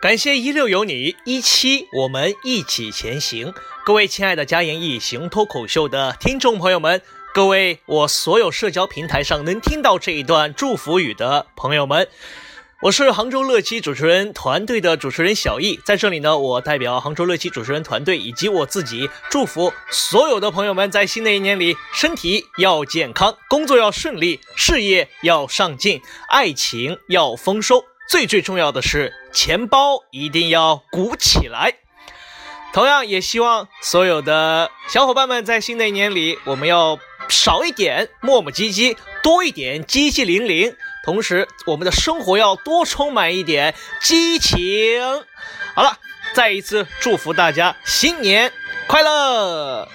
感谢一六有你，一七我们一起前行。各位亲爱的家言异行脱口秀的听众朋友们，各位我所有社交平台上能听到这一段祝福语的朋友们。我是杭州乐基主持人团队的主持人小易，在这里呢，我代表杭州乐基主持人团队以及我自己，祝福所有的朋友们在新的一年里身体要健康，工作要顺利，事业要上进，爱情要丰收，最最重要的是钱包一定要鼓起来。同样也希望所有的小伙伴们在新的一年里，我们要少一点磨磨唧唧，多一点叽叽灵灵。同时，我们的生活要多充满一点激情。好了，再一次祝福大家新年快乐！